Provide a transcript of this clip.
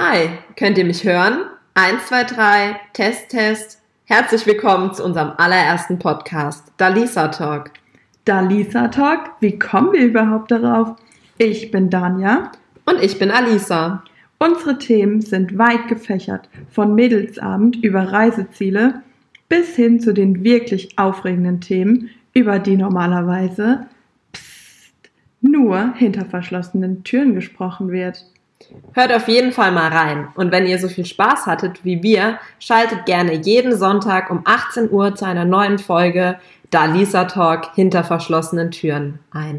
Hi, könnt ihr mich hören? Eins, zwei, drei, Test, Test. Herzlich willkommen zu unserem allerersten Podcast, Dalisa Talk. Dalisa Talk, wie kommen wir überhaupt darauf? Ich bin Danja. Und ich bin Alisa. Unsere Themen sind weit gefächert, von Mädelsabend über Reiseziele bis hin zu den wirklich aufregenden Themen, über die normalerweise pst, nur hinter verschlossenen Türen gesprochen wird. Hört auf jeden Fall mal rein. Und wenn ihr so viel Spaß hattet wie wir, schaltet gerne jeden Sonntag um 18 Uhr zu einer neuen Folge Da Lisa Talk hinter verschlossenen Türen ein.